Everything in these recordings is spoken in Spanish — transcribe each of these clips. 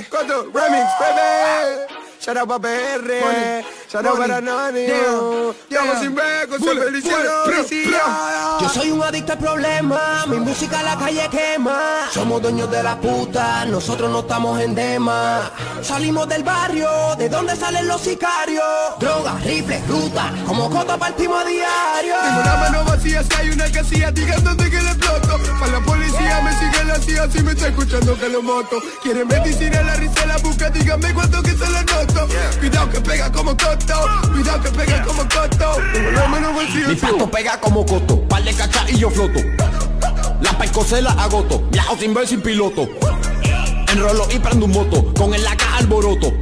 3, 4, remix, bebé. Shout out para PR, shout out para Anonio. Llamo sin beco, soy felicidad. Yo soy un adicto al problema, mi música la calle quema. Somos dueños de la puta, nosotros no estamos en dema. Salimos del barrio, de donde salen los sicarios. Drogas, rifles, ruta, como cota partimos a diario. Tengo una mano vacía, si hay una casilla, digan dónde que le explota si me está escuchando que lo moto. Quieren medicina, la risa la busca, díganme cuánto que se la noto. Cuidado que pega como coto, cuidado que pega como coto. Mi pasto pega como coto, par de cachas y yo floto. La percocela agoto, viajo sin ver sin piloto. Enrolo y prendo un moto, con el laca alboroto.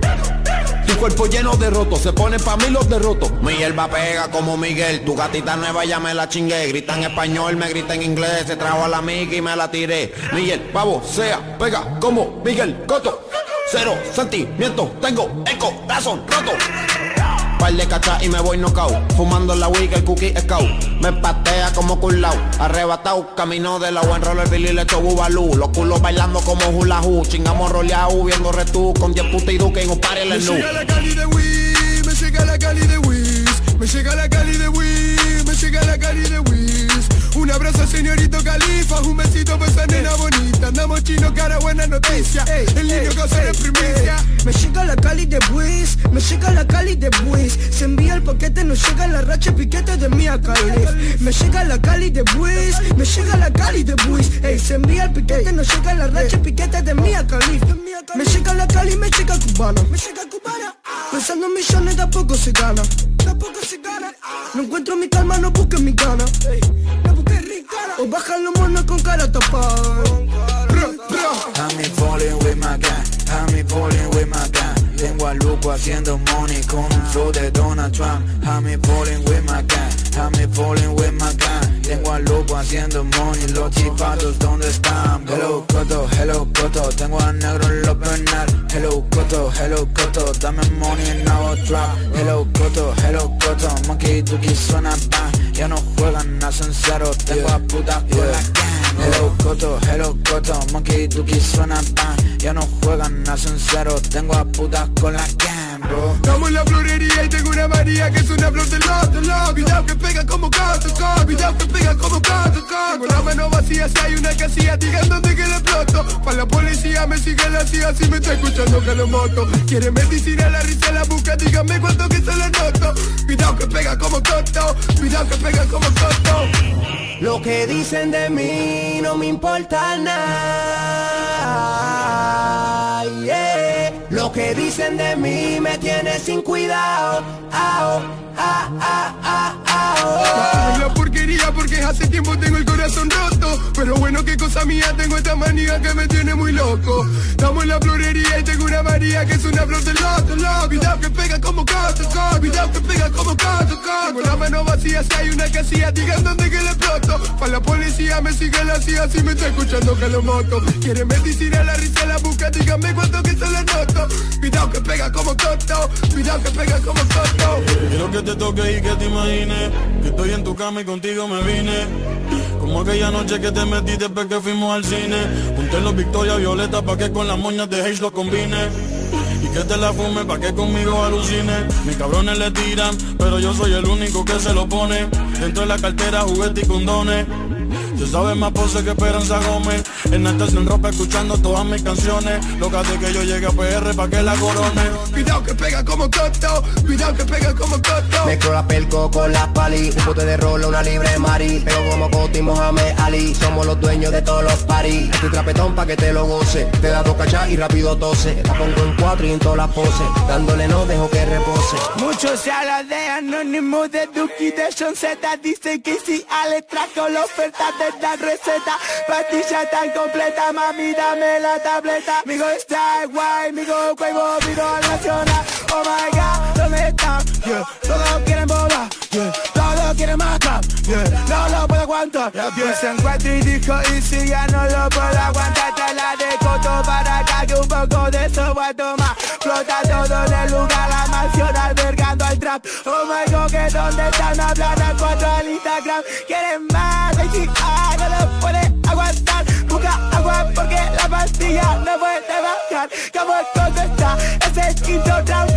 Cuerpo lleno de rotos, se pone pa' mí los derrotos. Mi hierba pega como Miguel, tu gatita nueva ya me la chingué. Grita en español, me grita en inglés, se trajo a la amiga y me la tiré. Miguel, pavo, sea, pega como Miguel Coto. Cero sentimiento, tengo el corazón roto. Par de cachas y me voy knockout. Fumando la wig, el cookie scout Me patea como culao Arrebatao, camino de la buen roller Billy le echo bubalú Los culos bailando como hula hoop. Chingamos roleado, viendo retú Con 10 putas y duque en un party en Me el nu. llega la cali de Wiz, me llega la cali de Wiz, me llega la cali de Wiz, me llega la cali de Wiz. Un abrazo señorito Califa, un besito para esa nena bonita. Andamos chino, cara, buena noticia. El niño cosa de primicia. Me llega la cali de Wiz, me llega la cali de Wiz. Se envía el paquete, nos llega la racha piquete de Mia Khalif Me llega la cali de Wiz, me llega la cali de Wiz. Ey, se envía el piquete, nos llega la racha piquete de Mia Khalif Me llega la cali, me llega cubana. Me llega cubana. Pensando en millones de a poco se gana. De a poco se gana. No encuentro mi calma, no busques mi gana. No busques ricana O bajan los monos con cara tapada Tengo al loco haciendo money con un flow de Donald Trump. I'm falling with my gang, I'm falling with my gang. Tengo al loco haciendo money, los chipatos ¿dónde están? Hello Coto, hello Coto, tengo a negro en los Bernal. Hello Coto, hello Coto, dame money en nuevo trap Hello Coto, hello Coto, monkey tuki suena bang Ya no juegan, nacen cero, tengo a putas con la gang Hello Coto, hello Coto, monkey tuki suena bang Ya no juegan, nacen cero, tengo a putas con la gang, Que es una flor del loto, loco. Cuidado que pega como coto, coto. Cuidado que pega como coto, coto. Tengo la mano vacía, si hay una casilla, digan dónde que le exploto. Para la policía me sigue la CIA, si me está escuchando que lo moto. Quiere medicina, la risa la busca, díganme cuánto que se lo noto. Cuidado que pega como coto, cuidado que pega como coto. Lo que dicen de mí no me importa nada. yeah. Lo que dicen de mí me tiene sin cuidado. Ao, ah, ah, ah, Es la porquería porque hace tiempo tengo el corazón roto. Pero bueno, qué cosa mía, tengo esta manía que me tiene muy loco. Estamos en la florería y tengo una María que es una flor del loto, loco Cuidado que pega como coto Cuidado que pega como coto Tengo la mano vacía, si hay una casilla, digan dónde que le exploto. Para la policía me sigue la CIA, si me está escuchando que lo moto. Quiere medicina, la risa la busca, díganme cuánto que se lo noto Que pega como coto, cuidado que pega como coto Quiero que te toque y que te imagines Que estoy en tu cama y contigo me vine. Como aquella noche que te metí después que fuimos al cine. Junté los Victoria Violeta pa' que con las moñas de Haze lo combine. Y que te la fume pa' que conmigo alucine. Mis cabrones le tiran, pero yo soy el único que se lo pone. Dentro de la cartera juguete y condones Tú sabes más pose que Esperanza Gómez. En esta sin ropa escuchando todas mis canciones. Loca de que yo llegue a PR pa' que la corone. Cuidado que pega como coto, cuidado que pega como coto. Mezclo la pelco con la pali, un bote de rola, una libre mari. Pero como Coti y Mohamed Ali, somos los dueños de todos los paris Este trapetón pa' que te lo goce, te da dos cachas y rápido tose. La pongo en cuatro y en todas las poses, dándole no dejo que repose. Mucho se habla de Anónimo, de Duki, de John Z. Dice que si Ale trajo la oferta de la receta. Pastilla tan completa, mami, dame la tableta. Migo está guay, migo huevo, migo nacional. Oh my god, ¿dónde están? Yeah. Todos quieren bola, yeah. todos quieren trap, yeah. no lo puedo aguantar. Yeah. Se encuentra y dijo, y si ya no lo puedo aguantar, te la de coto para acá que un poco de eso voy a tomar. Flota todo en el lugar, la mansión albergando al trap. Oh my god, que dónde están hablando cuatro al Instagram. Quieren más, ah, no lo puede aguantar. Busca agua porque la pastilla no puede bajar. Como coto está, es quinto round.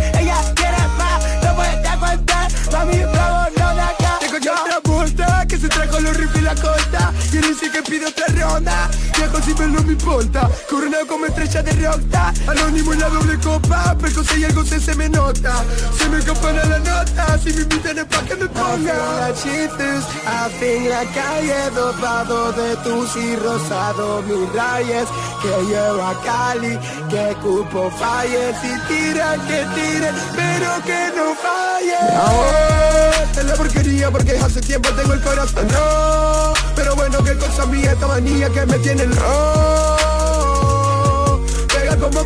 Me no me importa. Coronado como estrella de rockstar. Anónimo en la doble copa. Pero si algo se, se me nota. Se me a la nota. Si me invitan es pa' que me ponga. A fin la calle dopado de tus y rosado mil rayes. Que llevo a Cali. Que cupo falle. Si tiran, que tiren. Pero que no falle. Es la porquería porque hace tiempo tengo el corazón no Pero bueno, qué cosa mía esta manía que me tiene el ro Pega como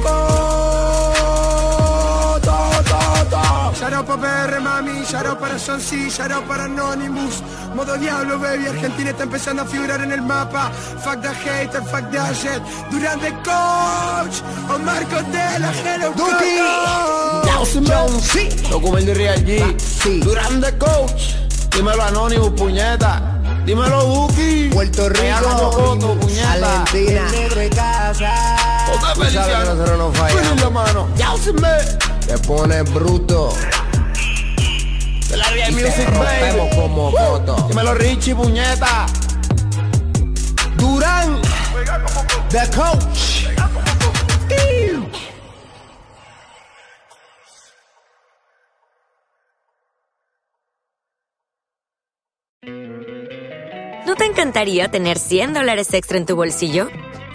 to, Shout out pa' PR, mami, shout out para Son C, shout out para Anonymous. Modo diablo, baby, Argentina está empezando a figurar en el mapa. Fuck the hater, fuck the shit Durán de coach, o Marcos de la Hello Duki, sí. Documento y Real G, Durán de Coach, dímelo Anonymous, puñeta. Dímelo Duki, Puerto Rico, puñeta. Argentina. Negro y casa Otra nosotros no la mano. Te pones bruto De la y te Music, rompemos baby. como coto. Dímelo Richie, puñeta. Durán, the coach. ¿No te encantaría tener 100 dólares extra en tu bolsillo?